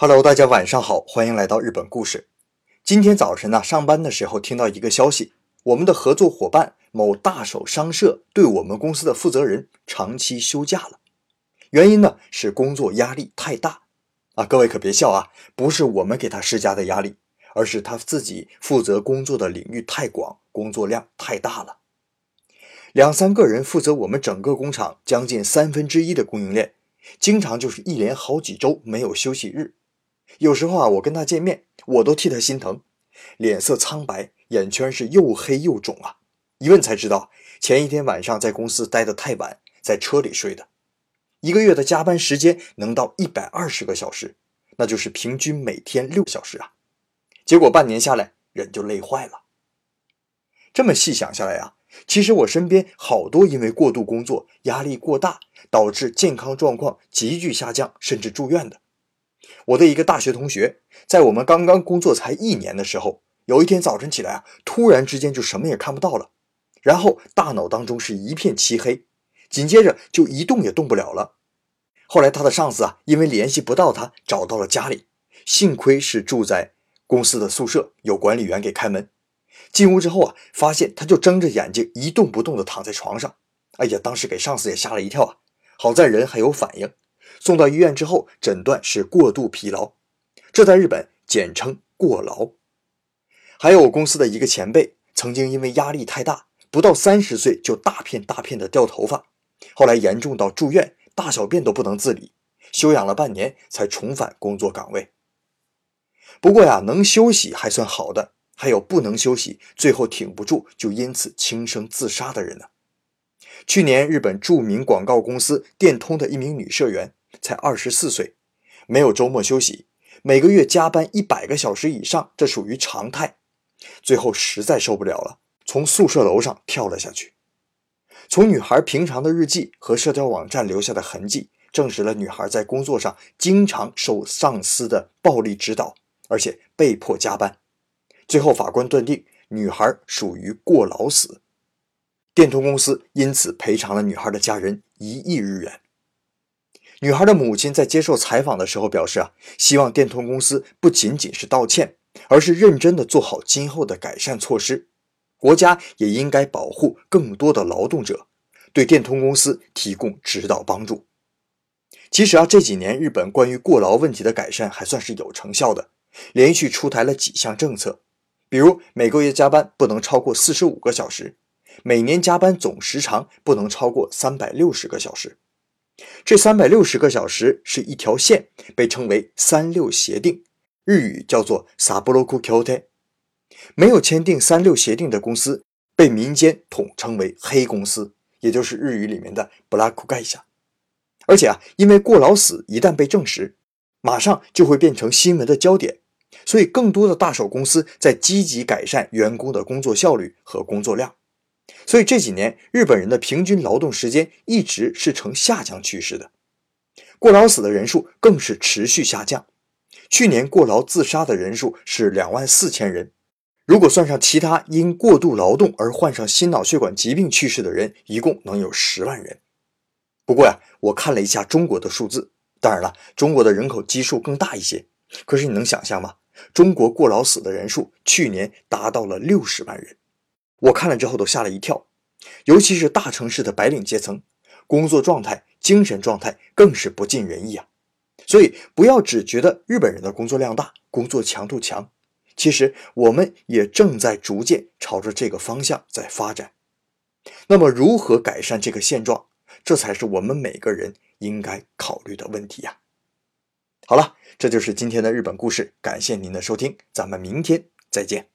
Hello，大家晚上好，欢迎来到日本故事。今天早晨呢，上班的时候听到一个消息，我们的合作伙伴某大手商社对我们公司的负责人长期休假了，原因呢是工作压力太大。啊，各位可别笑啊，不是我们给他施加的压力，而是他自己负责工作的领域太广，工作量太大了。两三个人负责我们整个工厂将近三分之一的供应链，经常就是一连好几周没有休息日。有时候啊，我跟他见面，我都替他心疼，脸色苍白，眼圈是又黑又肿啊。一问才知道，前一天晚上在公司待得太晚，在车里睡的。一个月的加班时间能到一百二十个小时，那就是平均每天六小时啊。结果半年下来，人就累坏了。这么细想下来啊，其实我身边好多因为过度工作、压力过大，导致健康状况急剧下降，甚至住院的。我的一个大学同学，在我们刚刚工作才一年的时候，有一天早晨起来啊，突然之间就什么也看不到了，然后大脑当中是一片漆黑，紧接着就一动也动不了了。后来他的上司啊，因为联系不到他，找到了家里，幸亏是住在公司的宿舍，有管理员给开门。进屋之后啊，发现他就睁着眼睛一动不动地躺在床上。哎呀，当时给上司也吓了一跳啊，好在人还有反应。送到医院之后，诊断是过度疲劳，这在日本简称过劳。还有我公司的一个前辈，曾经因为压力太大，不到三十岁就大片大片的掉头发，后来严重到住院，大小便都不能自理，休养了半年才重返工作岗位。不过呀，能休息还算好的，还有不能休息，最后挺不住就因此轻生自杀的人呢。去年，日本著名广告公司电通的一名女社员。才二十四岁，没有周末休息，每个月加班一百个小时以上，这属于常态。最后实在受不了了，从宿舍楼上跳了下去。从女孩平常的日记和社交网站留下的痕迹，证实了女孩在工作上经常受上司的暴力指导，而且被迫加班。最后法官断定女孩属于过劳死，电通公司因此赔偿了女孩的家人一亿日元。女孩的母亲在接受采访的时候表示：“啊，希望电通公司不仅仅是道歉，而是认真的做好今后的改善措施。国家也应该保护更多的劳动者，对电通公司提供指导帮助。”其实啊，这几年日本关于过劳问题的改善还算是有成效的，连续出台了几项政策，比如每个月加班不能超过四十五个小时，每年加班总时长不能超过三百六十个小时。这三百六十个小时是一条线，被称为“三六协定”，日语叫做 “sabroku kyote”。没有签订“三六协定”的公司，被民间统称为“黑公司”，也就是日语里面的 “black gaisha”。而且啊，因为过劳死一旦被证实，马上就会变成新闻的焦点，所以更多的大手公司在积极改善员工的工作效率和工作量。所以这几年，日本人的平均劳动时间一直是呈下降趋势的，过劳死的人数更是持续下降。去年过劳自杀的人数是两万四千人，如果算上其他因过度劳动而患上心脑血管疾病去世的人，一共能有十万人。不过呀，我看了一下中国的数字，当然了，中国的人口基数更大一些。可是你能想象吗？中国过劳死的人数去年达到了六十万人。我看了之后都吓了一跳，尤其是大城市的白领阶层，工作状态、精神状态更是不尽人意啊。所以不要只觉得日本人的工作量大、工作强度强，其实我们也正在逐渐朝着这个方向在发展。那么如何改善这个现状，这才是我们每个人应该考虑的问题呀。好了，这就是今天的日本故事，感谢您的收听，咱们明天再见。